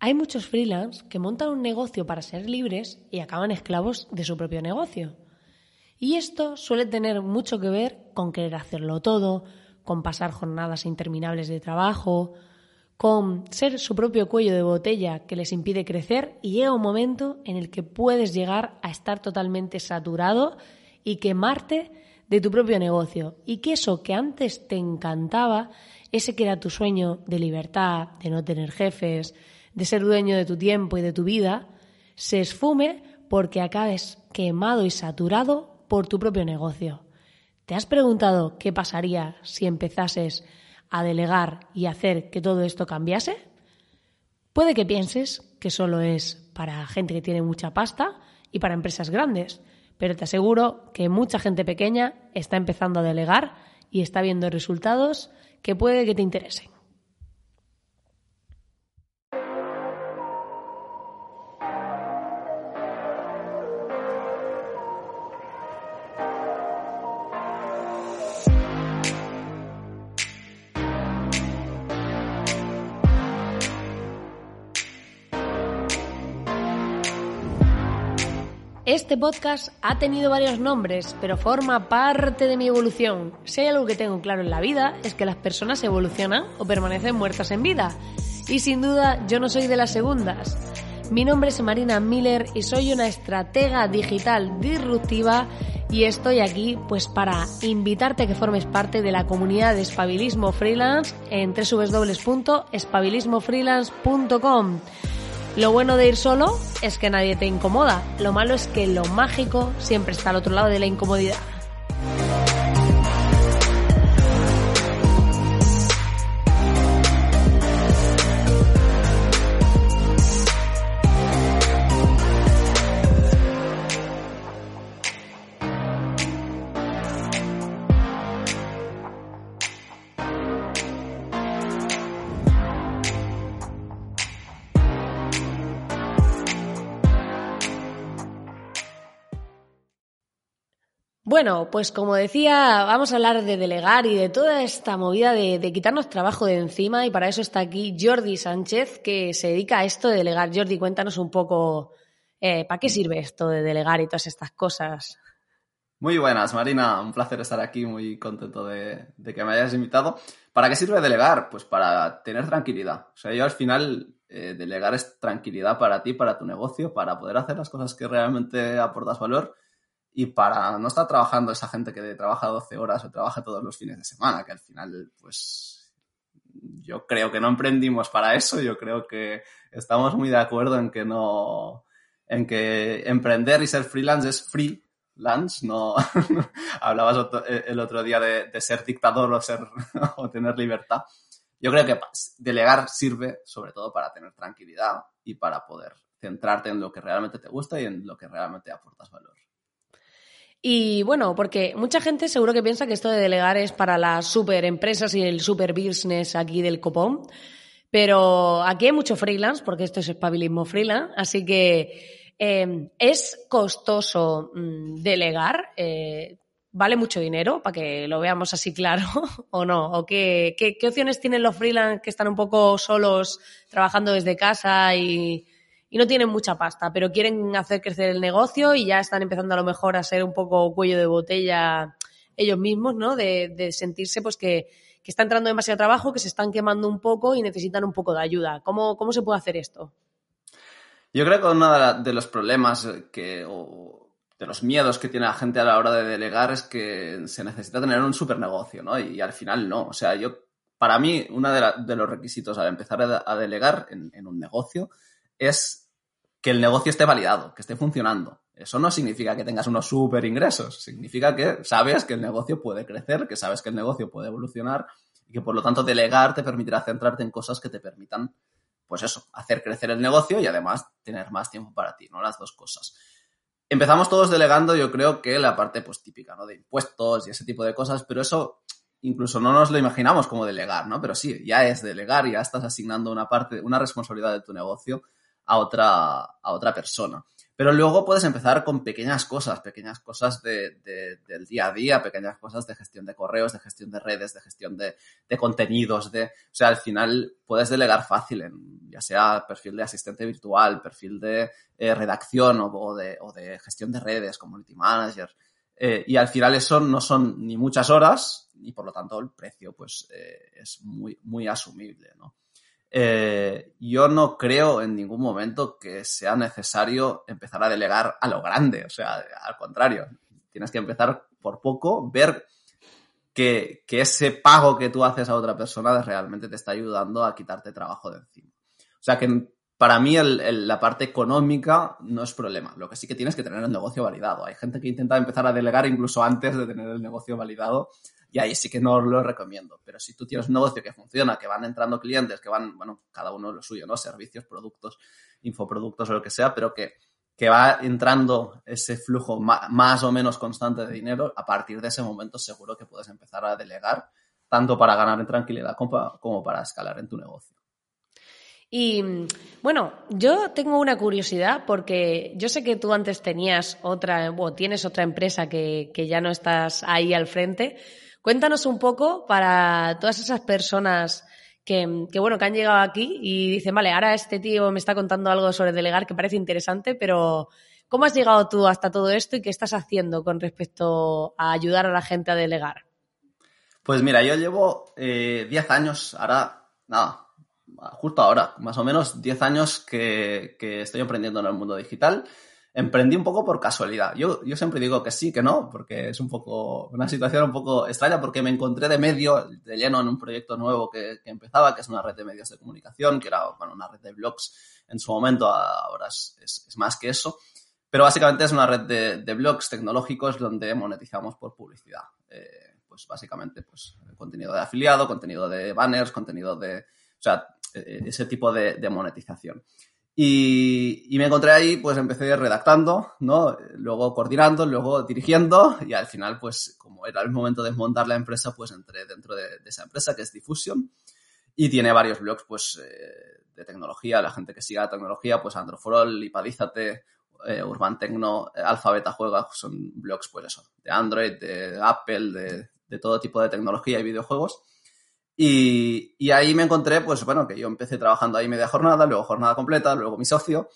Hay muchos freelance que montan un negocio para ser libres y acaban esclavos de su propio negocio. Y esto suele tener mucho que ver con querer hacerlo todo, con pasar jornadas interminables de trabajo, con ser su propio cuello de botella que les impide crecer y llega un momento en el que puedes llegar a estar totalmente saturado y quemarte de tu propio negocio y que eso que antes te encantaba, ese que era tu sueño de libertad, de no tener jefes, de ser dueño de tu tiempo y de tu vida, se esfume porque acabes quemado y saturado por tu propio negocio. ¿Te has preguntado qué pasaría si empezases a delegar y hacer que todo esto cambiase? Puede que pienses que solo es para gente que tiene mucha pasta y para empresas grandes, pero te aseguro que mucha gente pequeña está empezando a delegar y está viendo resultados que puede que te interesen. Este podcast ha tenido varios nombres, pero forma parte de mi evolución. Si hay algo que tengo claro en la vida es que las personas evolucionan o permanecen muertas en vida. Y sin duda yo no soy de las segundas. Mi nombre es Marina Miller y soy una estratega digital disruptiva y estoy aquí pues para invitarte a que formes parte de la comunidad de Espabilismo Freelance en www.espabilismofreelance.com. Lo bueno de ir solo es que nadie te incomoda. Lo malo es que lo mágico siempre está al otro lado de la incomodidad. Bueno, pues como decía, vamos a hablar de delegar y de toda esta movida de, quitarnos trabajo de encima y para eso está aquí Jordi Sánchez, que se dedica a esto de delegar. Jordi, cuéntanos un poco, eh, ¿para qué sirve esto de delegar y todas estas cosas? Muy buenas, Marina. Un placer estar aquí, muy contento de, que me hayas invitado. ¿Para qué sirve delegar? Pues para tener tranquilidad. O sea, yo al final eh, delegar es tranquilidad para ti, para tu negocio, para poder hacer las cosas que realmente aportas valor y para no estar trabajando esa gente que trabaja 12 horas o trabaja todos los fines de semana, que al final, pues yo creo que no emprendimos para eso, yo creo que estamos muy de acuerdo en que no, en que emprender y ser freelance es freelance, no hablabas el otro día de, ser dictador o ser o tener libertad. Yo creo que delegar sirve sobre todo para tener tranquilidad y para poder centrarte en lo que realmente te gusta y en lo que realmente aportas valor. Y bueno, porque mucha gente seguro que piensa que esto de delegar es para las super empresas y el super business aquí del copón. Pero aquí hay mucho freelance, porque esto es espabilismo freelance, así que eh, es costoso mm, delegar. Eh, ¿Vale mucho dinero? Para que lo veamos así claro, ¿o no? ¿O qué, qué, qué opciones tienen los freelance que están un poco solos trabajando desde casa y, y no tienen mucha pasta, pero quieren hacer crecer el negocio y ya están empezando a lo mejor a ser un poco cuello de botella ellos mismos, ¿no? De, sentirse pues que, que, está entrando demasiado trabajo, que se están quemando un poco y necesitan un poco de ayuda. ¿Cómo, cómo se puede hacer esto? Yo creo que uno de los problemas que, o de los miedos que tiene la gente a la hora de delegar es que se necesita tener un super negocio, ¿no? Y, al final no. O sea, yo, para mí, uno de, los requisitos al empezar a, delegar en, en un negocio es que el negocio esté validado, que esté funcionando. Eso no significa que tengas unos super ingresos, significa que sabes que el negocio puede crecer, que sabes que el negocio puede evolucionar y que por lo tanto delegar te permitirá centrarte en cosas que te permitan, pues eso, hacer crecer el negocio y además tener más tiempo para ti, ¿no? Las dos cosas. Empezamos todos delegando, yo creo que la parte pues típica, ¿no? De impuestos y ese tipo de cosas, pero eso incluso no nos lo imaginamos como delegar, ¿no? Pero sí, ya es delegar, ya estás asignando una parte, una responsabilidad de tu negocio a otra, a otra persona. Pero luego puedes empezar con pequeñas cosas, pequeñas cosas de, del día a día, pequeñas cosas de gestión de correos, de gestión de redes, de gestión de, contenidos, de, o sea, al final puedes delegar fácil en ya sea perfil de asistente virtual, perfil de eh, redacción o, de, o, de, gestión de redes, community manager. Eh, y al final eso no son ni muchas horas y por lo tanto el precio pues eh, es muy, muy asumible, ¿no? Yo no creo en ningún momento que sea necesario empezar a delegar a lo grande, o sea, al contrario, tienes que empezar por poco, ver que, ese pago que tú haces a otra persona realmente te está ayudando a quitarte trabajo de encima. O sea que para mí la parte económica no es problema. Lo que sí que tienes que tener el negocio validado. Hay gente que intenta empezar a delegar incluso antes de tener el negocio validado y ahí sí que no lo recomiendo. Pero si tú tienes un negocio que funciona, que van entrando clientes, que van, bueno, cada uno lo suyo, ¿no? Servicios, productos, infoproductos o lo que sea, pero que que va entrando ese flujo más o menos constante de dinero, a partir de ese momento seguro que puedes empezar a delegar, tanto para ganar en tranquilidad como para escalar en tu negocio. Y bueno, yo tengo una curiosidad porque yo sé que tú antes tenías otra, o tienes otra empresa que, que ya no estás ahí al frente. Cuéntanos un poco para todas esas personas que, bueno, que han llegado aquí y dicen, vale, ahora este tío me está contando algo sobre delegar que parece interesante, pero ¿cómo has llegado tú hasta todo esto y qué estás haciendo con respecto a ayudar a la gente a delegar? Pues mira, yo llevo 10 eh, años, ahora, nada, justo ahora, más o menos 10 años que, que estoy emprendiendo en el mundo digital emprendí un poco por casualidad. Yo, yo siempre digo que sí, que no, porque es un poco una situación un poco extraña porque me encontré de medio, de lleno en un proyecto nuevo que, que empezaba, que es una red de medios de comunicación, que era bueno, una red de blogs en su momento, ahora es, más que eso. Pero básicamente es una red de, de blogs tecnológicos donde monetizamos por publicidad. Eh, pues básicamente pues contenido de afiliado, contenido de banners, contenido de... O sea, e, ese tipo de monetización. Y, me encontré ahí, pues empecé redactando, ¿no? Luego coordinando, luego dirigiendo y al final, pues como era el momento de montar la empresa, pues entré dentro de, esa empresa que es Diffusion y tiene varios blogs, pues eh, de tecnología, la gente que siga la tecnología, pues Androforol, Ipadízate, eh, Urban Tecno, Alfabeta Juega, son blogs, pues eso, de Android, de Apple, de, de todo tipo de tecnología y videojuegos. Y, ahí me encontré, pues bueno, que yo empecé trabajando ahí media jornada, luego jornada completa, luego mi socio,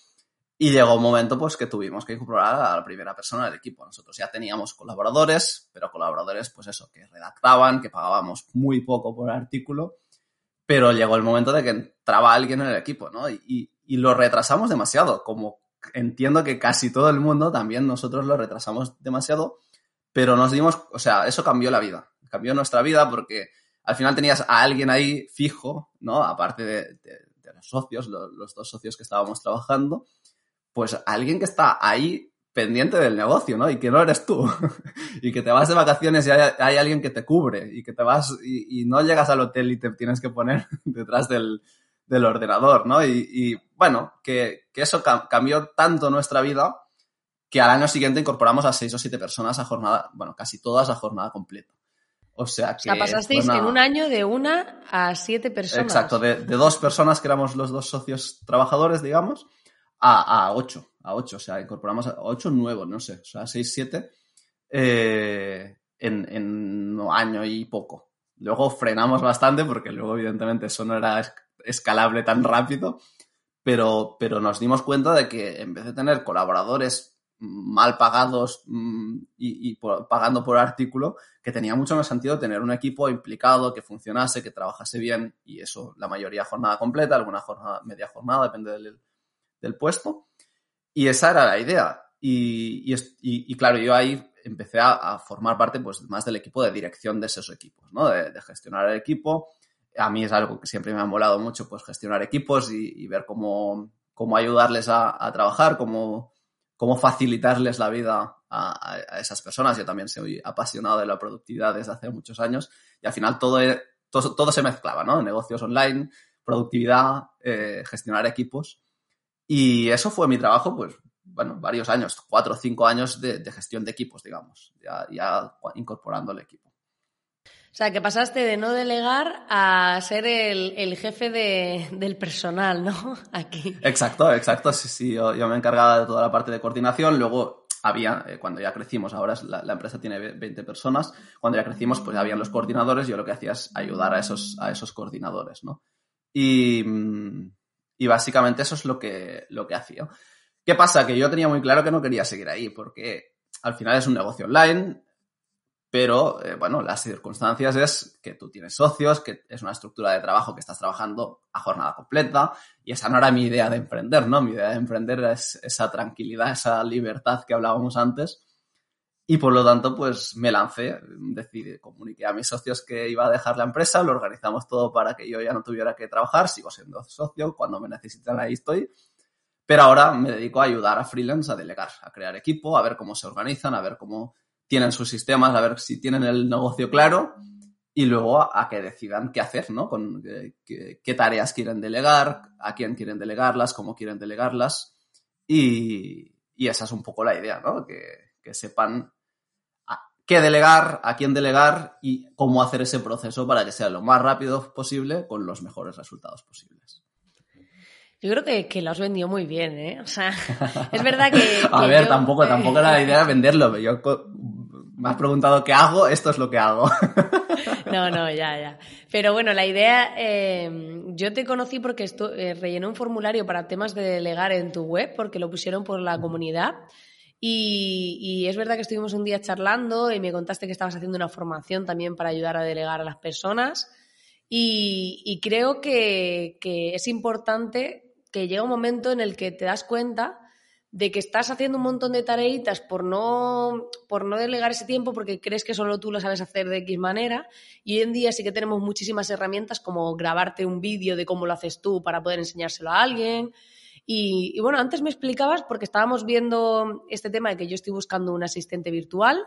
y llegó un momento pues que tuvimos que incorporar a la primera persona del equipo. Nosotros ya teníamos colaboradores, pero colaboradores pues eso, que redactaban, que pagábamos muy poco por artículo, pero llegó el momento de que entraba alguien en el equipo, ¿no? Y, y lo retrasamos demasiado, como entiendo que casi todo el mundo, también nosotros lo retrasamos demasiado, pero nos dimos, o sea, eso cambió la vida, cambió nuestra vida porque al final tenías a alguien ahí fijo, ¿no? Aparte de, los socios, los, dos socios que estábamos trabajando, pues alguien que está ahí pendiente del negocio, ¿no? Y que no eres tú. y que te vas de vacaciones y hay, alguien que te cubre y que te vas y, no llegas al hotel y te tienes que poner detrás del, ordenador, ¿no? Y, bueno, que, eso cambió tanto nuestra vida que al año siguiente incorporamos a seis o siete personas a jornada, bueno, casi todas a jornada completa. O sea que. O sea, pasasteis en un año de una a siete personas. Exacto, de, dos personas que éramos los dos socios trabajadores, digamos, a, a ocho. A ocho, o sea, incorporamos a ocho nuevos, no sé, o sea, seis, siete, eh, en, en un año y poco. Luego frenamos bastante porque luego, evidentemente, eso no era escalable tan rápido, pero, pero nos dimos cuenta de que en vez de tener colaboradores mal pagados mm, y, pagando por artículo, que tenía mucho más sentido tener un equipo implicado, que funcionase, que trabajase bien, y eso la mayoría jornada completa, alguna jornada, media jornada, depende del, puesto. Y esa era la idea. Y, y, claro, yo ahí empecé a, formar parte pues, más del equipo de dirección de esos equipos, ¿no? De, gestionar el equipo. A mí es algo que siempre me ha molado mucho, pues gestionar equipos y, ver cómo, cómo ayudarles a, a trabajar, cómo cómo facilitarles la vida a, esas personas. Yo también soy apasionado de la productividad desde hace muchos años y al final todo, todo, todo se mezclaba, ¿no? Negocios online, productividad, eh, gestionar equipos. Y eso fue mi trabajo, pues, bueno, varios años, cuatro o cinco años de, gestión de equipos, digamos, ya, ya incorporando el equipo. O sea, que pasaste de no delegar a ser el, jefe del personal, ¿no? Aquí. Exacto, exacto. Sí, sí, yo, me encargaba de toda la parte de coordinación. Luego había, eh, cuando ya crecimos, ahora la, la, empresa tiene 20 personas, cuando ya crecimos, pues habían los coordinadores. Yo lo que hacía es ayudar a esos, a esos coordinadores, ¿no? Y, Y básicamente eso es lo que, lo que hacía. ¿Qué pasa? Que yo tenía muy claro que no quería seguir ahí, porque al final es un negocio online, pero eh, bueno, las circunstancias es que tú tienes socios, que es una estructura de trabajo que estás trabajando a jornada completa, y esa no era mi idea de emprender, ¿no? Mi idea de emprender es esa tranquilidad, esa libertad que hablábamos antes. Y por lo tanto, pues me lancé, decidí, comuniqué a mis socios que iba a dejar la empresa, lo organizamos todo para que yo ya no tuviera que trabajar, sigo siendo socio, cuando me necesitan ahí estoy, pero ahora me dedico a ayudar a freelance a delegar, a crear equipo, a ver cómo se organizan, a ver cómo tienen sus sistemas, a ver si tienen el negocio claro y luego a, que decidan qué hacer, ¿no? Con qué, tareas quieren delegar, a quién quieren delegarlas, cómo quieren delegarlas. Y, esa es un poco la idea, ¿no? Que, que sepan qué delegar, a quién delegar y cómo hacer ese proceso para que sea lo más rápido posible con los mejores resultados posibles. Yo creo que, lo has vendido muy bien, ¿eh? O sea, es verdad que... a ver, tampoco, tampoco era la idea de venderlo. Yo me has preguntado qué hago, esto es lo que hago. no, no, ya, ya. Pero bueno, la idea, eh, yo te conocí porque eh, rellené un formulario para temas de delegar en tu web, porque lo pusieron por la comunidad. Y, es verdad que estuvimos un día charlando y me contaste que estabas haciendo una formación también para ayudar a delegar a las personas. Y, creo que, que, es importante que llega un momento en el que te das cuenta de que estás haciendo un montón de tareitas por no, por no delegar ese tiempo porque crees que solo tú lo sabes hacer de X manera. Y hoy en día sí que tenemos muchísimas herramientas como grabarte un vídeo de cómo lo haces tú para poder enseñárselo a alguien. Y, bueno, antes me explicabas, porque estábamos viendo este tema de que yo estoy buscando un asistente virtual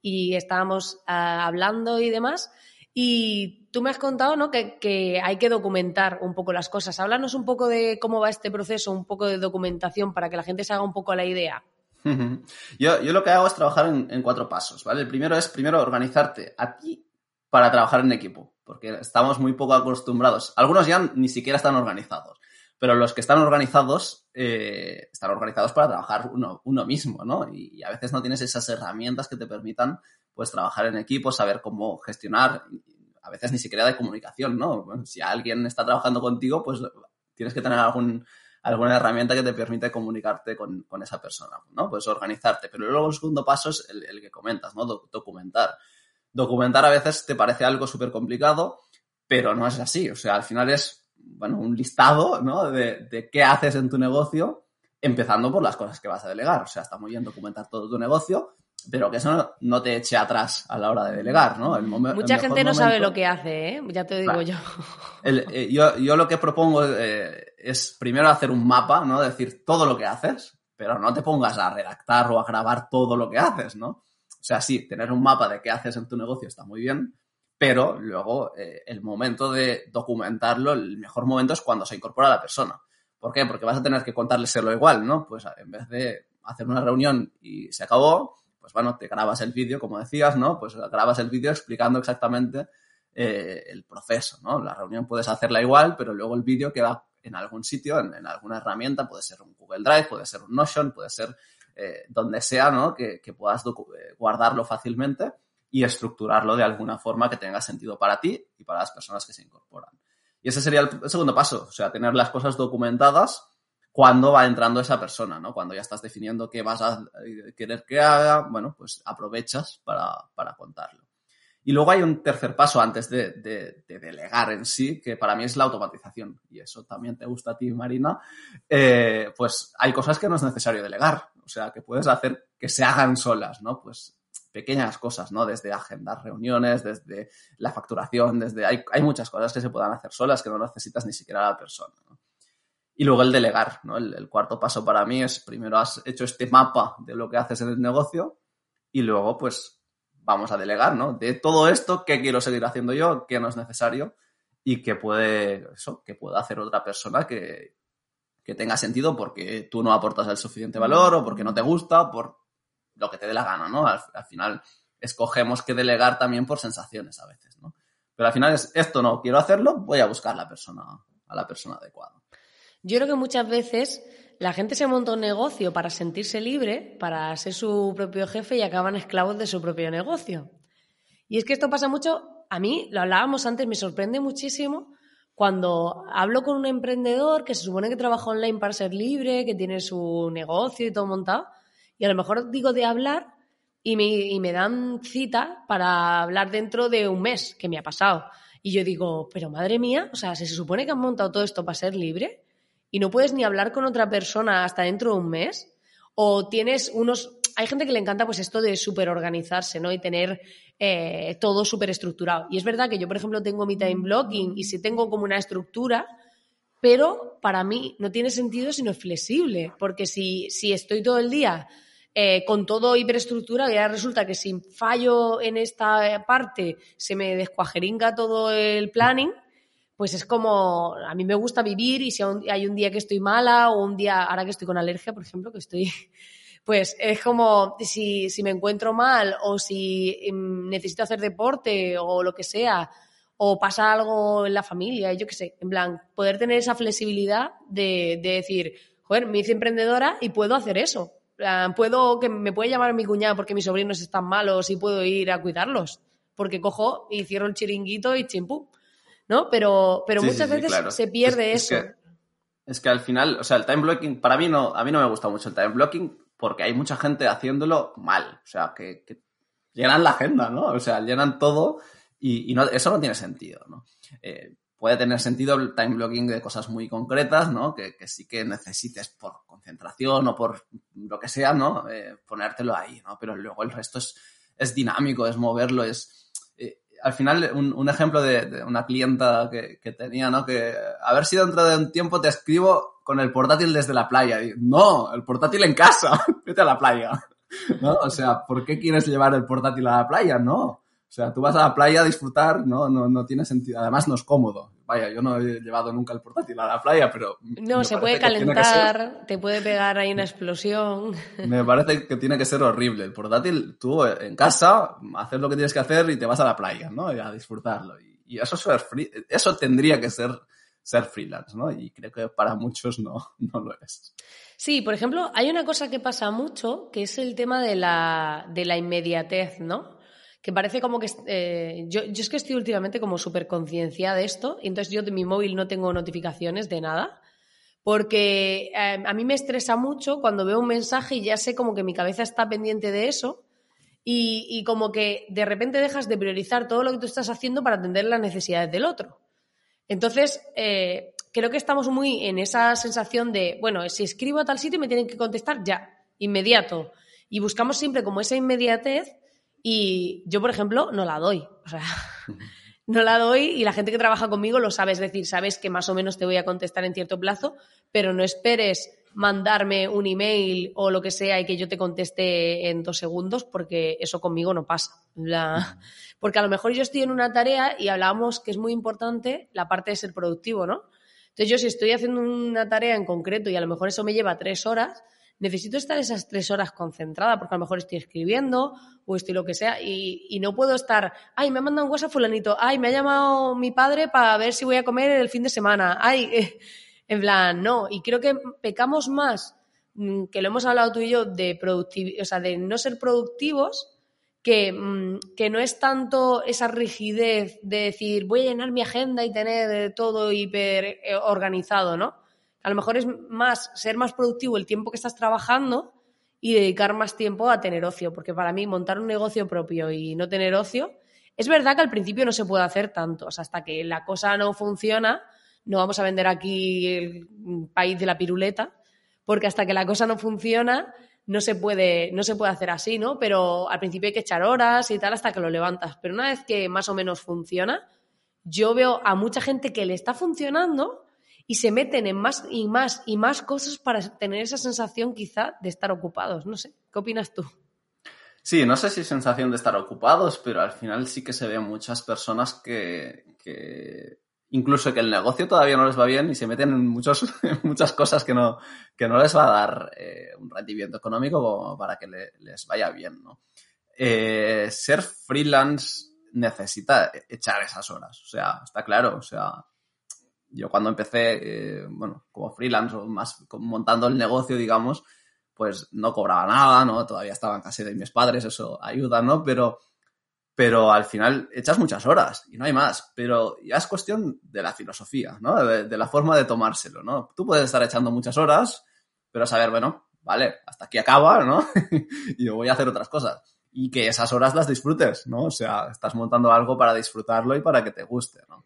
y estábamos ah, hablando y demás. Y tú me has contado ¿no? que, hay que documentar un poco las cosas. Háblanos un poco de cómo va este proceso, un poco de documentación para que la gente se haga un poco la idea. Yo, lo que hago es trabajar en, cuatro pasos, ¿vale? El primero es, primero, organizarte a ti para trabajar en equipo, porque estamos muy poco acostumbrados. Algunos ya ni siquiera están organizados, pero los que están organizados eh, están organizados para trabajar uno, mismo, ¿no? Y, y, a veces no tienes esas herramientas que te permitan pues trabajar en equipo, saber cómo gestionar, a veces ni siquiera de comunicación, ¿no? Si alguien está trabajando contigo, pues tienes que tener algún, alguna herramienta que te permite comunicarte con, esa persona, ¿no? Pues organizarte. Pero luego el segundo paso es el, que comentas, ¿no? documentar. Documentar a veces te parece algo súper complicado, pero no es así. O sea, al final es, bueno, un listado, ¿no? De, de qué haces en tu negocio, empezando por las cosas que vas a delegar. O sea, está muy bien documentar todo tu negocio, pero que eso no te eche atrás a la hora de delegar, ¿no? Mucha gente no sabe lo que hace, ¿eh? Ya te digo yo. Eh, yo. yo. lo que propongo eh, es primero hacer un mapa, ¿no? Decir todo lo que haces, pero no te pongas a redactar o a grabar todo lo que haces, ¿no? O sea, sí, tener un mapa de qué haces en tu negocio está muy bien, pero luego eh, el momento de documentarlo, el mejor momento es cuando se incorpora la persona. ¿Por qué? Porque vas a tener que contárselo igual, ¿no? Pues en vez de hacer una reunión y se acabó, pues bueno, te grabas el vídeo, como decías, ¿no? Pues grabas el vídeo explicando exactamente eh, el proceso, ¿no? La reunión puedes hacerla igual, pero luego el vídeo queda en algún sitio, en, alguna herramienta, puede ser un Google Drive, puede ser un Notion, puede ser eh, donde sea, ¿no? Que, puedas eh, guardarlo fácilmente y estructurarlo de alguna forma que tenga sentido para ti y para las personas que se incorporan. Y ese sería el segundo paso, o sea, tener las cosas documentadas cuando va entrando esa persona, ¿no? Cuando ya estás definiendo qué vas a querer que haga, bueno, pues aprovechas para, contarlo. Y luego hay un tercer paso antes de, delegar en sí, que para mí es la automatización. Y eso también te gusta a ti, Marina. Eh, pues hay cosas que no es necesario delegar. O sea, que puedes hacer que se hagan solas, ¿no? Pues pequeñas cosas, ¿no? Desde agendar reuniones, desde la facturación, desde... Hay, hay muchas cosas que se puedan hacer solas que no necesitas ni siquiera a la persona. Y luego el delegar, ¿no? El, cuarto paso para mí es primero has hecho este mapa de lo que haces en el negocio y luego pues vamos a delegar, ¿no? De todo esto, ¿qué quiero seguir haciendo yo? ¿Qué no es necesario? Y qué puede, eso, que pueda hacer otra persona que, que tenga sentido porque tú no aportas el suficiente valor o porque no te gusta por lo que te dé la gana, ¿no? Al, al final escogemos que delegar también por sensaciones a veces, ¿no? Pero al final es esto no quiero hacerlo, voy a buscar la persona, a la persona adecuada. Yo creo que muchas veces la gente se monta un negocio para sentirse libre, para ser su propio jefe y acaban esclavos de su propio negocio. Y es que esto pasa mucho, a mí, lo hablábamos antes, me sorprende muchísimo cuando hablo con un emprendedor que se supone que trabaja online para ser libre, que tiene su negocio y todo montado, y a lo mejor digo de hablar y me, y me dan cita para hablar dentro de un mes, que me ha pasado. Y yo digo, pero madre mía, o sea, si se supone que han montado todo esto para ser libre y no puedes ni hablar con otra persona hasta dentro de un mes, o tienes unos... Hay gente que le encanta pues esto de súper organizarse, ¿no? Y tener eh, todo súper estructurado. Y es verdad que yo, por ejemplo, tengo mi time blocking y sí tengo como una estructura, pero para mí no tiene sentido si no flexible, porque si, si estoy todo el día eh, con todo hiperestructurado y ahora resulta que si fallo en esta parte se me descuajeringa todo el planning, pues es como, a mí me gusta vivir y si hay un día que estoy mala o un día, ahora que estoy con alergia, por ejemplo, que estoy pues es como si, si me encuentro mal o si em, necesito hacer deporte o lo que sea, o pasa algo en la familia, yo qué sé, en plan, poder tener esa flexibilidad de, de decir, joder, me hice emprendedora y puedo hacer eso. Puedo, que me puede llamar mi cuñada porque mis sobrinos están malos y puedo ir a cuidarlos. Porque cojo y cierro el chiringuito y chimpú. ¿No? Pero, pero muchas veces se pierde eso. Es que, al final, o sea, el time blocking, para mí no, a mí no me gusta mucho el time blocking porque hay mucha gente haciéndolo mal. O sea, que, llenan la agenda, ¿no? O sea, llenan todo y, no, eso no tiene sentido, ¿no? Eh, puede tener sentido el time blocking de cosas muy concretas, ¿no? Que, sí que necesites por concentración o por lo que sea, ¿no? Eh, ponértelo ahí, ¿no? Pero luego el resto es, es dinámico, es moverlo, es... Al final, un, ejemplo de, una clienta que, tenía, ¿no? Que a ver si dentro de un tiempo te escribo con el portátil desde la playa. No, el portátil en casa, vete a la playa. ¿No? O sea, ¿por qué quieres llevar el portátil a la playa? No. O sea, tú vas a la playa a disfrutar, no, no, no tiene sentido. Además, no es cómodo. Vaya, yo no he llevado nunca el portátil a la playa, pero. No, se puede calentar, te puede pegar ahí una explosión. Me parece que tiene que ser horrible. El portátil, tú en casa, haces lo que tienes que hacer y te vas a la playa, ¿no? Y a disfrutarlo. Y, eso, eso tendría que ser ser freelance, ¿no? Y creo que para muchos no, no lo es. Sí, por ejemplo, hay una cosa que pasa mucho, que es el tema de la, de la inmediatez, ¿no? Que parece como que... Eh, yo, yo, es que estoy últimamente como súper concienciada de esto, y entonces yo de mi móvil no tengo notificaciones de nada, porque eh, a mí me estresa mucho cuando veo un mensaje y ya sé como que mi cabeza está pendiente de eso, y, y como que de repente dejas de priorizar todo lo que tú estás haciendo para atender las necesidades del otro. Entonces, eh, creo que estamos muy en esa sensación de, bueno, si escribo a tal sitio me tienen que contestar ya, inmediato. Y buscamos siempre como esa inmediatez y yo, por ejemplo, no la doy. O sea, no la doy y la gente que trabaja conmigo lo sabe. Es decir, sabes que más o menos te voy a contestar en cierto plazo, pero no esperes mandarme un email o lo que sea y que yo te conteste en dos segundos, porque eso conmigo no pasa. Porque a lo mejor yo estoy en una tarea y hablábamos que es muy importante la parte de ser productivo, ¿no? Entonces yo si estoy haciendo una tarea en concreto y a lo mejor eso me lleva tres horas, necesito estar esas tres horas concentrada porque a lo mejor estoy escribiendo o estoy lo que sea y, y no puedo estar, ay, me ha mandado un WhatsApp fulanito, ay, me ha llamado mi padre para ver si voy a comer el fin de semana, ay, en plan, no. Y creo que pecamos más, mm, que lo hemos hablado tú y yo, de o sea, de no ser productivos, que, mm, que, no es tanto esa rigidez de decir voy a llenar mi agenda y tener todo hiper eh, organizado, ¿no? A lo mejor es más ser más productivo el tiempo que estás trabajando y dedicar más tiempo a tener ocio, porque para mí montar un negocio propio y no tener ocio, es verdad que al principio no se puede hacer tanto, o sea, hasta que la cosa no funciona, no vamos a vender aquí el país de la piruleta, porque hasta que la cosa no funciona no se puede, no se puede hacer así, ¿no? Pero al principio hay que echar horas y tal hasta que lo levantas. Pero una vez que más o menos funciona, yo veo a mucha gente que le está funcionando y se meten en más y más y más cosas para tener esa sensación quizá de estar ocupados. No sé, ¿qué opinas tú? Sí, no sé si sensación de estar ocupados, pero al final sí que se ven muchas personas que, que incluso que el negocio todavía no les va bien y se meten en, muchos, muchas cosas que no, que no les va a dar eh, un rendimiento económico para que les vaya bien. ¿no? Eh, ser freelance necesita echar esas horas, o sea, está claro, o sea, yo cuando empecé, eh, bueno, como freelance o más montando el negocio, digamos, pues no cobraba nada, ¿no? Todavía estaban casi de mis padres, eso ayuda, ¿no? Pero pero al final echas muchas horas y no hay más. Pero ya es cuestión de la filosofía, ¿no? De, la forma de tomárselo, ¿no? Tú puedes estar echando muchas horas, pero saber, bueno, vale, hasta aquí acaba, ¿no? y yo voy a hacer otras cosas. Y que esas horas las disfrutes, ¿no? O sea, estás montando algo para disfrutarlo y para que te guste, ¿no?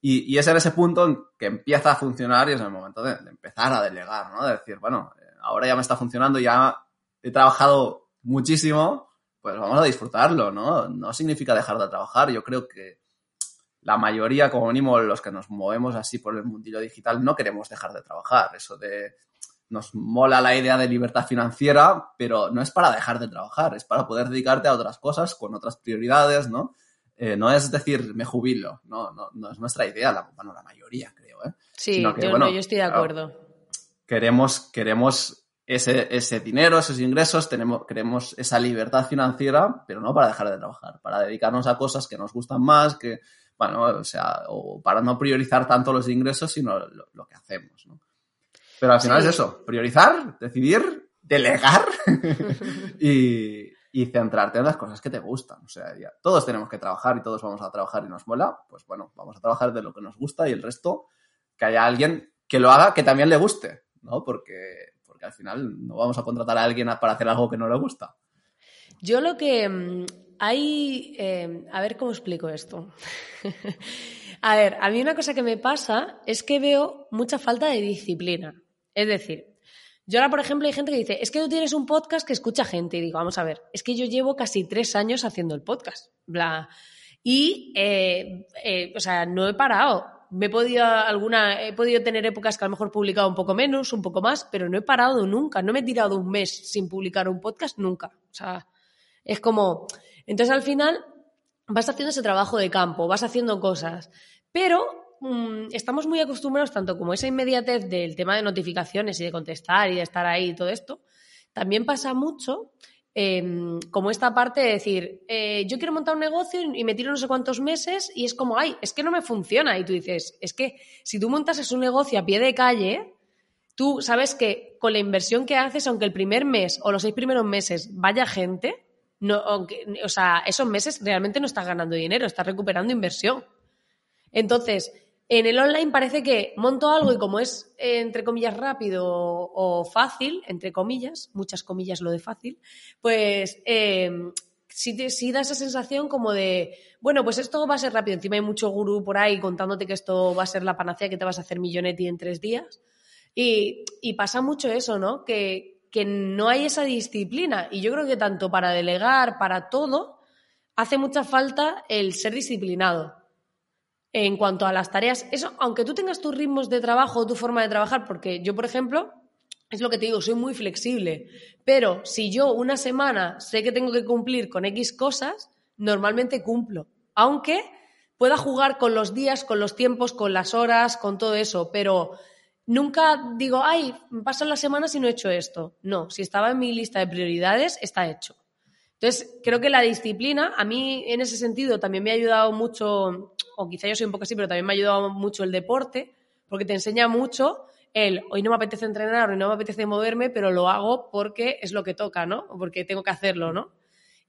Y, es en ese punto en que empieza a funcionar y es el momento de, empezar a delegar, ¿no? De decir, bueno, ahora ya me está funcionando, ya he trabajado muchísimo, pues vamos a disfrutarlo, ¿no? No significa dejar de trabajar. Yo creo que la mayoría, como mínimo los que nos movemos así por el mundillo digital, no queremos dejar de trabajar. Eso de nos mola la idea de libertad financiera, pero no es para dejar de trabajar, es para poder dedicarte a otras cosas con otras prioridades, ¿no? Eh, no es decir, me jubilo, no, no, no es nuestra idea, la, bueno, la mayoría creo, ¿eh? Sí, yo, yo, estoy de acuerdo. queremos, queremos ese, ese dinero, esos ingresos, tenemos, queremos esa libertad financiera, pero no para dejar de trabajar, para dedicarnos a cosas que nos gustan más, que, bueno, o sea, o para no priorizar tanto los ingresos, sino lo, que hacemos, ¿no? Pero al final es eso, priorizar, decidir, delegar y, y, centrarte en las cosas que te gustan. O sea, todos tenemos que trabajar y todos vamos a trabajar y nos mola, pues bueno, vamos a trabajar de lo que nos gusta y el resto, que haya alguien que lo haga que también le guste, ¿no? Porque porque al final no vamos a contratar a alguien para hacer algo que no le gusta. Yo lo que mm, hay, eh, a ver cómo explico esto. a ver, a mí una cosa que me pasa es que veo mucha falta de disciplina. Es decir, yo ahora, por ejemplo, hay gente que dice, es que tú tienes un podcast que escucha gente. Y digo, vamos a ver, es que yo llevo casi tres años haciendo el podcast. Bla. Y, eh, eh, o sea, no he parado me he podido alguna, he podido tener épocas que a lo mejor publicado un poco menos, un poco más, pero no he parado nunca, no me he tirado un mes sin publicar un podcast nunca. O sea, es como, entonces al final vas haciendo ese trabajo de campo, vas haciendo cosas, pero mm, estamos muy acostumbrados tanto como esa inmediatez del tema de notificaciones y de contestar y de estar ahí y todo esto, también pasa mucho Em, como esta parte de decir, eh, yo quiero montar un negocio y me tiro no sé cuántos meses y es como, ay, es que no me funciona. Y tú dices, es que si tú montas un negocio a pie de calle, tú sabes que con la inversión que haces, aunque el primer mes o los seis primeros meses vaya gente, no, o sea, esos meses realmente no estás ganando dinero, estás recuperando inversión. Entonces, en el online parece que monto algo y como es, eh, entre comillas, rápido o, fácil, entre comillas, muchas comillas lo de fácil, pues eh, sí, da esa sensación como de, bueno, pues esto va a ser rápido. Encima hay mucho gurú por ahí contándote que esto va a ser la panacea, que te vas a hacer millonetti en tres días. Y, pasa mucho eso, ¿no? Que, que no hay esa disciplina. Y yo creo que tanto para delegar, para todo, hace mucha falta el ser disciplinado en cuanto a las tareas, eso, aunque tú tengas tus ritmos de trabajo, tu forma de trabajar, porque yo, por ejemplo, es lo que te digo, soy muy flexible, pero si yo una semana sé que tengo que cumplir con X cosas, normalmente cumplo, aunque pueda jugar con los días, con los tiempos, con las horas, con todo eso, pero nunca digo, ay, pasan las semanas y no he hecho esto. No, si estaba en mi lista de prioridades, está hecho. Entonces, creo que la disciplina, a mí en ese sentido también me ha ayudado mucho, o quizá yo soy un poco así, pero también me ha ayudado mucho el deporte, porque te enseña mucho el, hoy no me apetece entrenar, hoy no me apetece moverme, pero lo hago porque es lo que toca, ¿no? Porque tengo que hacerlo, ¿no?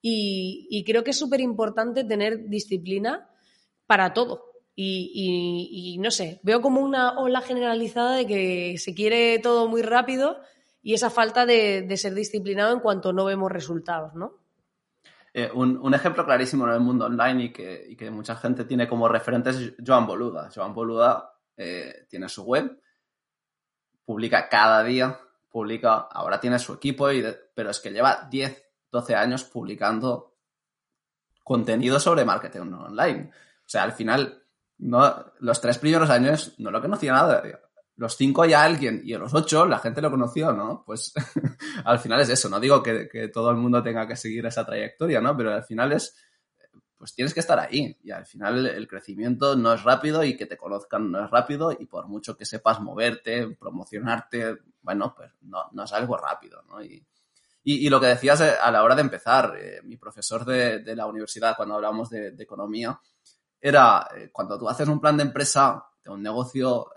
Y, creo que es súper importante tener disciplina para todo. Y, no sé, veo como una ola generalizada de que se quiere todo muy rápido y esa falta de ser disciplinado en cuanto no vemos resultados, ¿no? Eh, un, ejemplo clarísimo en el mundo online y que, mucha gente tiene como referente es Joan Boluda. Joan Boluda eh, tiene su web, publica cada día, publica, ahora tiene su equipo, y pero es que lleva 10, 12 años publicando contenido sobre marketing online. O sea, al final, los tres primeros años no lo conocía nada los cinco ya alguien y a los ocho la gente lo conoció, ¿no? Pues al final es eso, no digo que, todo el mundo tenga que seguir esa trayectoria, ¿no? Pero al final es, pues tienes que estar ahí y al final el crecimiento no es rápido y que te conozcan no es rápido y por mucho que sepas moverte, promocionarte, bueno, pues no, no es algo rápido, ¿no? Y, y, lo que decías eh, a la hora de empezar, eh, mi profesor de, la universidad cuando hablamos de, economía, era eh, cuando tú haces un plan de empresa de un negocio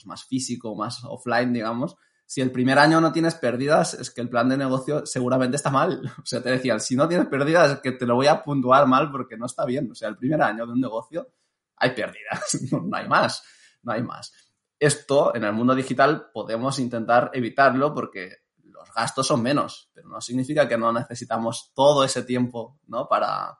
pues más físico, más offline, digamos, si el primer año no tienes pérdidas, es que el plan de negocio seguramente está mal. O sea, te decían, si no tienes pérdidas, es que te lo voy a puntuar mal porque no está bien. O sea, el primer año de un negocio hay pérdidas, no hay más, no hay más. Esto en el mundo digital podemos intentar evitarlo porque los gastos son menos, pero no significa que no necesitamos todo ese tiempo, ¿no? Para,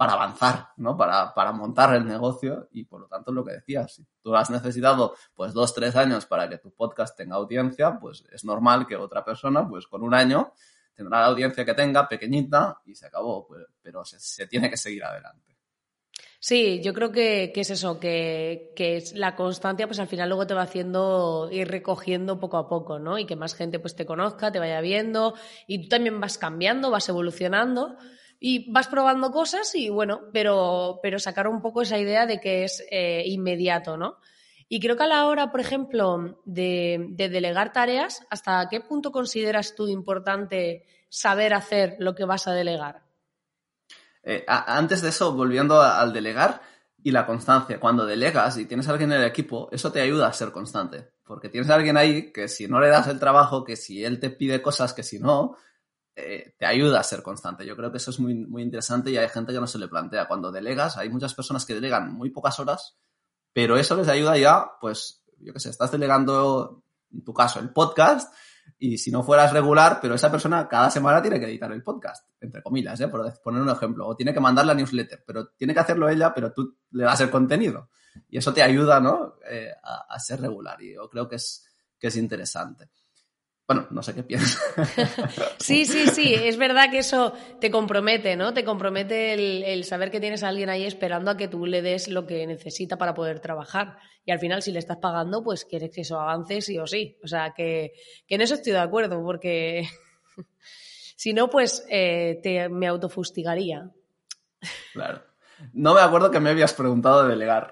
para avanzar, ¿no? Para, para, montar el negocio y por lo tanto lo que decías, si tú has necesitado pues dos, tres años para que tu podcast tenga audiencia, pues es normal que otra persona pues con un año tendrá la audiencia que tenga, pequeñita y se acabó, pues, pero se, se, tiene que seguir adelante. Sí, yo creo que, que es eso, que, que, la constancia pues al final luego te va haciendo ir recogiendo poco a poco, ¿no? Y que más gente pues te conozca, te vaya viendo y tú también vas cambiando, vas evolucionando y vas probando cosas y bueno, pero, pero sacar un poco esa idea de que es eh, inmediato, ¿no? Y creo que a la hora, por ejemplo, de, de, delegar tareas, ¿hasta qué punto consideras tú importante saber hacer lo que vas a delegar? Eh, antes de eso, volviendo a, al delegar y la constancia, cuando delegas y tienes a alguien en el equipo, eso te ayuda a ser constante, porque tienes a alguien ahí que si no le das el trabajo, que si él te pide cosas que si no, eh, te ayuda a ser constante. Yo creo que eso es muy, muy interesante y hay gente que no se le plantea. Cuando delegas, hay muchas personas que delegan muy pocas horas, pero eso les ayuda ya, pues, yo qué sé, estás delegando, en tu caso, el podcast y si no fueras regular, pero esa persona cada semana tiene que editar el podcast, entre comillas, ¿eh? por poner un ejemplo, o tiene que mandar la newsletter, pero tiene que hacerlo ella, pero tú le das el contenido. Y eso te ayuda, ¿no? Eh, a, a, ser regular y yo creo que es, que es interesante. Bueno, no sé qué piensas. sí, sí, sí, es verdad que eso te compromete, ¿no? Te compromete el, el, saber que tienes a alguien ahí esperando a que tú le des lo que necesita para poder trabajar. Y al final, si le estás pagando, pues quieres que eso avance sí o sí. O sea, que, que en eso estoy de acuerdo, porque si no, pues eh, te, me autofustigaría. Claro. No me acuerdo que me habías preguntado de delegar.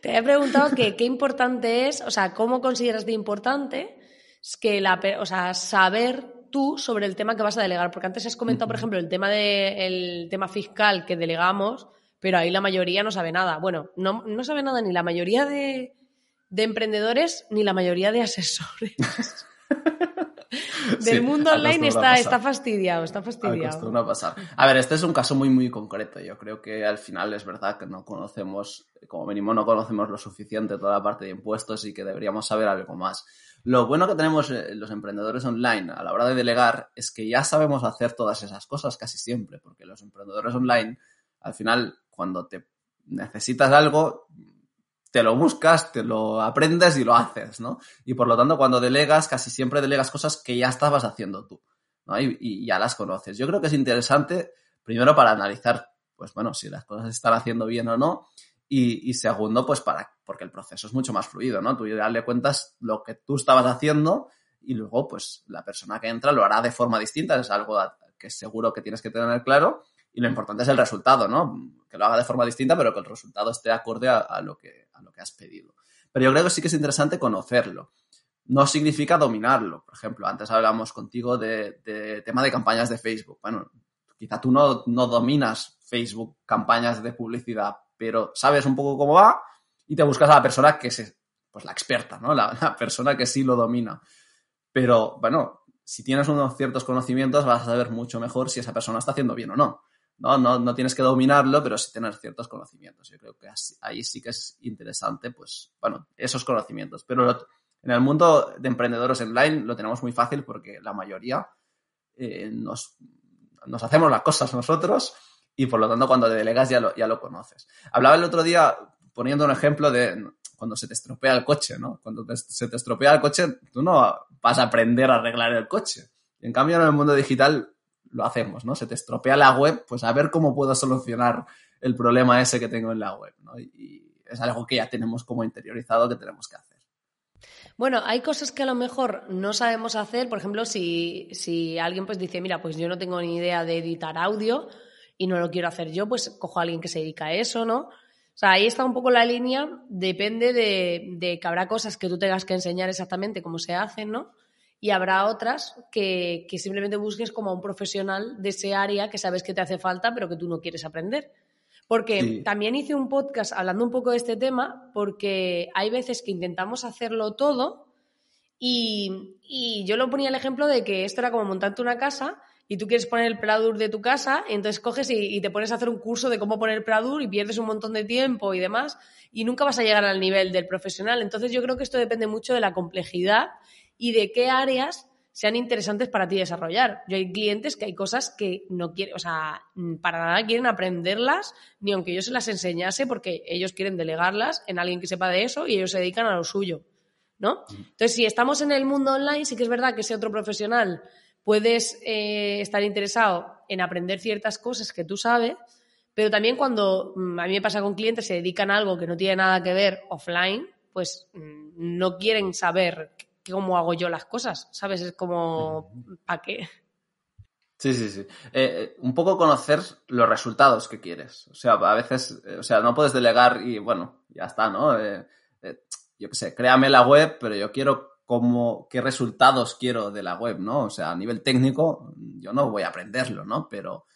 Te he preguntado que qué importante es, o sea, cómo consideras de importante que la, o sea, saber tú sobre el tema que vas a delegar. Porque antes has comentado, por ejemplo, el tema, de, el tema fiscal que delegamos, pero ahí la mayoría no sabe nada. Bueno, no, no sabe nada ni la mayoría de, de emprendedores ni la mayoría de asesores. Del sí, mundo online está, está fastidiado, está fastidiado. A, pasar. a ver, este es un caso muy, muy concreto. Yo creo que al final es verdad que no conocemos, como mínimo no conocemos lo suficiente toda la parte de impuestos y que deberíamos saber algo más. Lo bueno que tenemos eh, los emprendedores online a la hora de delegar es que ya sabemos hacer todas esas cosas casi siempre, porque los emprendedores online, al final, cuando te necesitas algo, te lo buscas, te lo aprendes y lo haces, ¿no? Y por lo tanto, cuando delegas, casi siempre delegas cosas que ya estabas haciendo tú, ¿no? Y, y ya las conoces. Yo creo que es interesante, primero, para analizar, pues bueno, si las cosas se están haciendo bien o no, y, y, segundo, pues para, porque el proceso es mucho más fluido, ¿no? Tú ya le cuentas lo que tú estabas haciendo y luego, pues, la persona que entra lo hará de forma distinta, es algo que seguro que tienes que tener claro y lo importante es el resultado, ¿no? Que lo haga de forma distinta, pero que el resultado esté acorde a, a, lo, que, a lo que has pedido. Pero yo creo que sí que es interesante conocerlo. No significa dominarlo. Por ejemplo, antes hablamos contigo de, tema de campañas de Facebook. Bueno, quizá tú no, no dominas Facebook, campañas de publicidad, pero sabes un poco cómo va y te buscas a la persona que es pues la experta, ¿no? La, la, persona que sí lo domina. Pero bueno, si tienes unos ciertos conocimientos vas a saber mucho mejor si esa persona está haciendo bien o no. No, no, no tienes que dominarlo, pero sí tener ciertos conocimientos. Yo creo que ahí sí que es interesante, pues, bueno, esos conocimientos. Pero en el mundo de emprendedores online lo tenemos muy fácil porque la mayoría eh, nos, nos hacemos las cosas nosotros y por lo tanto cuando delegas ya lo, ya lo conoces. Hablaba el otro día poniendo un ejemplo de cuando se te estropea el coche, ¿no? Cuando se te estropea el coche, tú no vas a aprender a arreglar el coche. En cambio, en el mundo digital lo hacemos, ¿no? Se te estropea la web, pues a ver cómo puedo solucionar el problema ese que tengo en la web, ¿no? Y es algo que ya tenemos como interiorizado que tenemos que hacer. Bueno, hay cosas que a lo mejor no sabemos hacer. Por ejemplo, si, si alguien pues dice, mira, pues yo no tengo ni idea de editar audio, y no lo quiero hacer yo, pues cojo a alguien que se dedica a eso, ¿no? O sea, ahí está un poco la línea, depende de, de, que habrá cosas que tú tengas que enseñar exactamente cómo se hacen, ¿no? Y habrá otras que, que simplemente busques como a un profesional de ese área que sabes que te hace falta, pero que tú no quieres aprender. Porque sí. también hice un podcast hablando un poco de este tema, porque hay veces que intentamos hacerlo todo Y, y yo lo ponía el ejemplo de que esto era como montarte una casa y tú quieres poner el Pradur de tu casa, entonces coges y, te pones a hacer un curso de cómo poner Pradur y pierdes un montón de tiempo y demás, y nunca vas a llegar al nivel del profesional. Entonces yo creo que esto depende mucho de la complejidad y de qué áreas sean interesantes para ti desarrollar. Yo hay clientes que hay cosas que no quieren, o sea, para nada quieren aprenderlas, ni aunque yo se las enseñase, porque ellos quieren delegarlas en alguien que sepa de eso y ellos se dedican a lo suyo, ¿no? Entonces, si estamos en el mundo online, sí que es verdad que ese otro profesional puedes eh, estar interesado en aprender ciertas cosas que tú sabes, pero también cuando mm, a mí me pasa con clientes se dedican a algo que no tiene nada que ver offline, pues mm, no quieren saber cómo hago yo las cosas, ¿sabes? Es como, ¿para qué? Sí, sí, sí. Eh, eh, un poco conocer los resultados que quieres. O sea, a veces, o sea, no puedes delegar y bueno, ya está, ¿no? yo qué sé, créame la web, pero yo quiero cómo, qué resultados quiero de la web, ¿no? O sea, a nivel técnico, yo no voy a aprenderlo, ¿no? Pero,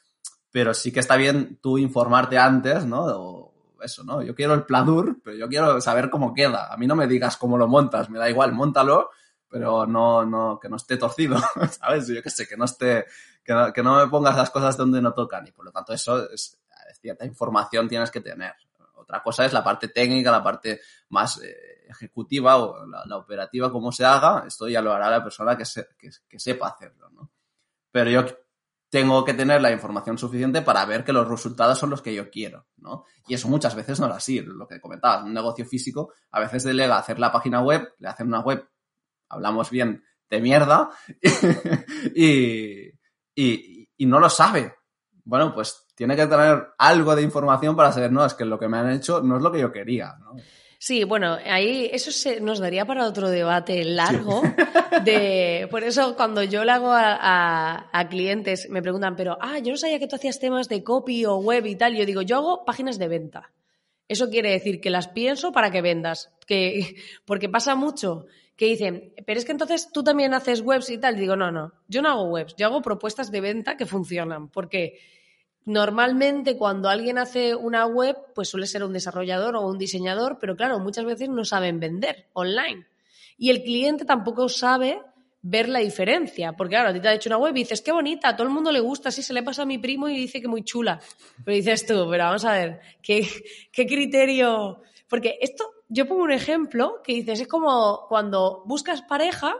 pero sí que está bien tú informarte antes, ¿no? O eso, ¿no? Yo quiero el pladur, pero yo quiero saber cómo queda. A mí no me digas cómo lo montas, me da igual, montalo, pero no, no, que no esté torcido, ¿sabes? Yo qué sé, que no esté, que no, me pongas las cosas donde no tocan. Y por lo tanto, eso es, cierta información tienes que tener. Otra cosa es la parte técnica, la parte más eh, ejecutiva o la, operativa, cómo se haga, esto ya lo hará la persona que, que, sepa hacerlo, ¿no? Pero yo tengo que tener la información suficiente para ver que los resultados son los que yo quiero, ¿no? Y eso muchas veces no es así, lo que comentabas, un negocio físico a veces delega hacer la página web, le hacen una web, hablamos bien, de mierda, y, y, y no lo sabe. Bueno, pues tiene que tener algo de información para saber, no, es que lo que me han hecho no es lo que yo quería. ¿no? Sí, bueno, ahí eso se, nos daría para otro debate largo. De, por eso cuando yo le hago a, a, clientes, me preguntan, pero, ah, yo no sabía que tú hacías temas de copy o web y tal. Yo digo, yo hago páginas de venta. Eso quiere decir que las pienso para que vendas. Que, porque pasa mucho que dicen, pero es que entonces tú también haces webs y tal. Y digo, no, no, yo no hago webs, yo hago propuestas de venta que funcionan. Porque Normalmente cuando alguien hace una web, pues suele ser un desarrollador o un diseñador, pero claro, muchas veces no saben vender online. Y el cliente tampoco sabe ver la diferencia, porque claro, a ti te ha hecho una web y dices, qué bonita, a todo el mundo le gusta, así se le pasa a mi primo y dice que muy chula. Pero dices tú, pero vamos a ver, ¿qué, qué criterio? Porque esto, yo pongo un ejemplo que dices, es como cuando buscas pareja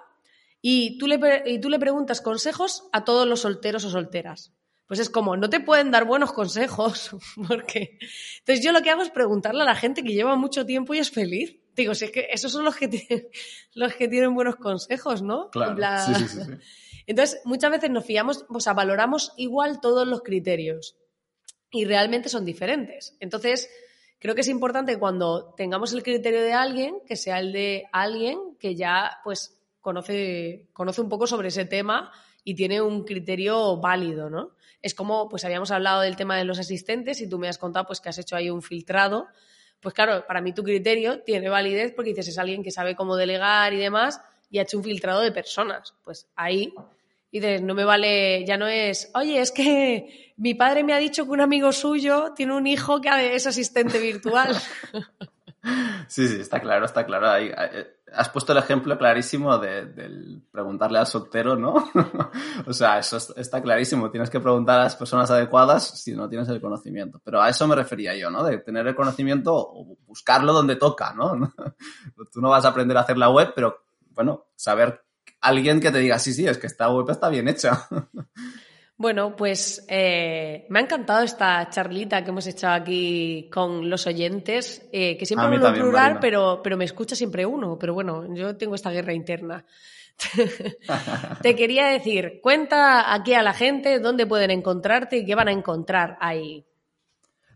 y tú le, y tú le preguntas consejos a todos los solteros o solteras pues es como, no te pueden dar buenos consejos, porque... Entonces yo lo que hago es preguntarle a la gente que lleva mucho tiempo y es feliz. Digo, si es que esos son los que tienen, los que tienen buenos consejos, ¿no? Claro. Sí, sí, sí, Entonces, muchas veces nos fiamos, o sea, valoramos igual todos los criterios y realmente son diferentes. Entonces, creo que es importante cuando tengamos el criterio de alguien, que sea el de alguien que ya, pues, conoce, conoce un poco sobre ese tema y tiene un criterio válido, ¿no? Es como, pues habíamos hablado del tema de los asistentes y tú me has contado pues que has hecho ahí un filtrado. Pues claro, para mí tu criterio tiene validez porque dices es alguien que sabe cómo delegar y demás y ha hecho un filtrado de personas. Pues ahí dices, no me vale, ya no es, oye, es que mi padre me ha dicho que un amigo suyo tiene un hijo que es asistente virtual. Sí, sí, está claro, está claro. Ahí, eh, has puesto el ejemplo clarísimo de, preguntarle al soltero, ¿no? o sea, eso está clarísimo. Tienes que preguntar a las personas adecuadas si no tienes el conocimiento. Pero a eso me refería yo, ¿no? De tener el conocimiento o buscarlo donde toca, ¿no? Tú no vas a aprender a hacer la web, pero bueno, saber alguien que te diga, sí, sí, es que esta web está bien hecha. Bueno, pues eh, me ha encantado esta charlita que hemos hecho aquí con los oyentes, eh, que siempre hablo en plural, pero, pero me escucha siempre uno. Pero bueno, yo tengo esta guerra interna. Te quería decir, cuenta aquí a la gente dónde pueden encontrarte y qué van a encontrar ahí.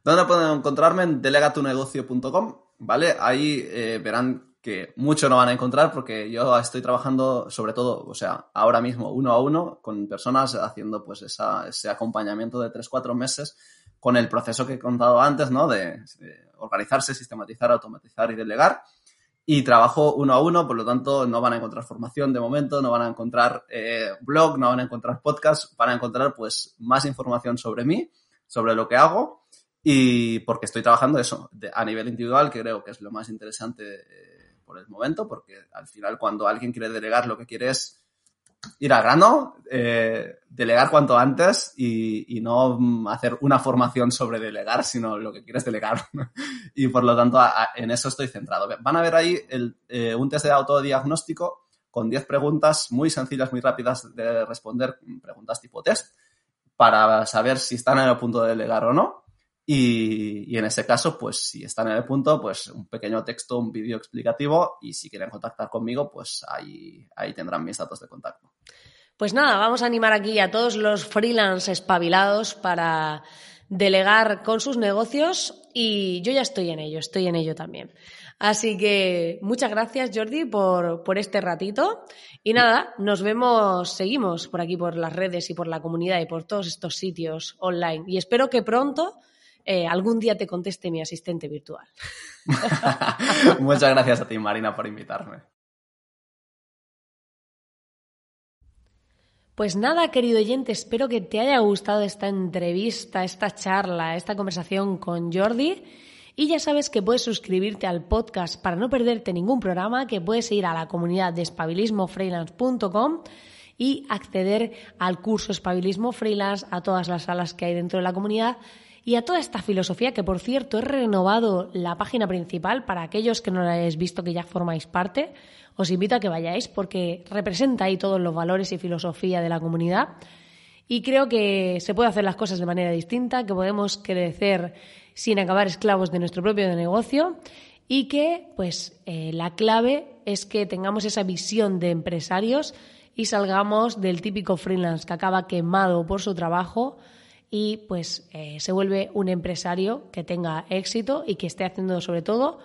¿Dónde pueden encontrarme? En delegatunegocio.com, ¿vale? Ahí eh, verán que mucho no van a encontrar porque yo estoy trabajando sobre todo, o sea, ahora mismo uno a uno con personas haciendo pues ese acompañamiento de tres, cuatro meses con el proceso que he contado antes, ¿no? De, organizarse, sistematizar, automatizar y delegar. Y trabajo uno a uno, por lo tanto no van a encontrar formación de momento, no van a encontrar eh, blog, no van a encontrar podcast, van a encontrar pues más información sobre mí, sobre lo que hago y porque estoy trabajando eso a nivel individual, que creo que es lo más interesante por el momento, porque al final cuando alguien quiere delegar lo que quiere es ir al grano, eh, delegar cuanto antes y, no hacer una formación sobre delegar, sino lo que quieres delegar. y por lo tanto, en eso estoy centrado. Van a ver ahí eh, un test de autodiagnóstico con 10 preguntas muy sencillas, muy rápidas de responder, preguntas tipo test, para saber si están en el punto de delegar o no. Y, en ese caso, pues si están en el punto, pues un pequeño texto, un vídeo explicativo y si quieren contactar conmigo, pues ahí, ahí tendrán mis datos de contacto. Pues nada, vamos a animar aquí a todos los freelance espabilados para delegar con sus negocios y yo ya estoy en ello, estoy en ello también. Así que muchas gracias Jordi por, por este ratito y nada, nos vemos, seguimos por aquí por las redes y por la comunidad y por todos estos sitios online y espero que pronto eh, algún día te conteste mi asistente virtual. Muchas gracias a ti, Marina, por invitarme. Pues nada, querido oyente, espero que te haya gustado esta entrevista, esta charla, esta conversación con Jordi. Y ya sabes que puedes suscribirte al podcast para no perderte ningún programa, que puedes ir a la comunidad de espabilismofreelance.com y acceder al curso Espabilismo Freelance, a todas las salas que hay dentro de la comunidad y a toda esta filosofía que, por cierto, he renovado la página principal para aquellos que no la hayáis visto que ya formáis parte. Os invito a que vayáis porque representa ahí todos los valores y filosofía de la comunidad. Y creo que se puede hacer las cosas de manera distinta, que podemos crecer sin acabar esclavos de nuestro propio negocio y que, pues, eh, la clave es que tengamos esa visión de empresarios y salgamos del típico freelance que acaba quemado por su trabajo y pues eh, se vuelve un empresario que tenga éxito y que esté haciendo sobre todo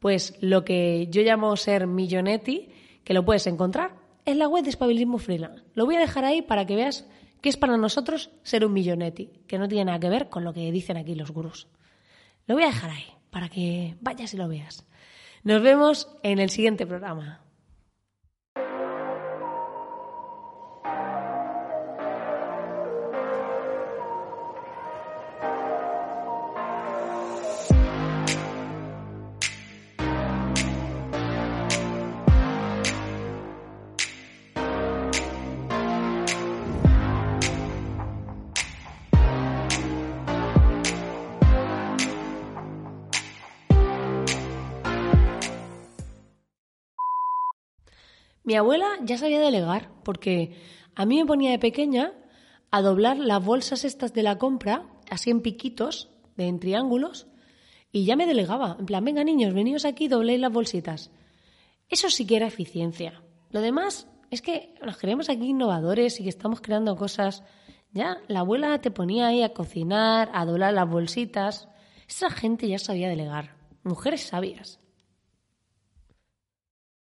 pues lo que yo llamo ser millonetti, que lo puedes encontrar en la web de Espabilismo Freelance. Lo voy a dejar ahí para que veas qué es para nosotros ser un millonetti, que no tiene nada que ver con lo que dicen aquí los gurús. Lo voy a dejar ahí para que vayas y lo veas. Nos vemos en el siguiente programa. Mi abuela ya sabía delegar porque a mí me ponía de pequeña a doblar las bolsas estas de la compra, así en piquitos, de en triángulos, y ya me delegaba. En plan, venga niños, veníos aquí, dobléis las bolsitas. Eso sí que era eficiencia. Lo demás es que nos creemos aquí innovadores y que estamos creando cosas. Ya, la abuela te ponía ahí a cocinar, a doblar las bolsitas. Esa gente ya sabía delegar. Mujeres sabias.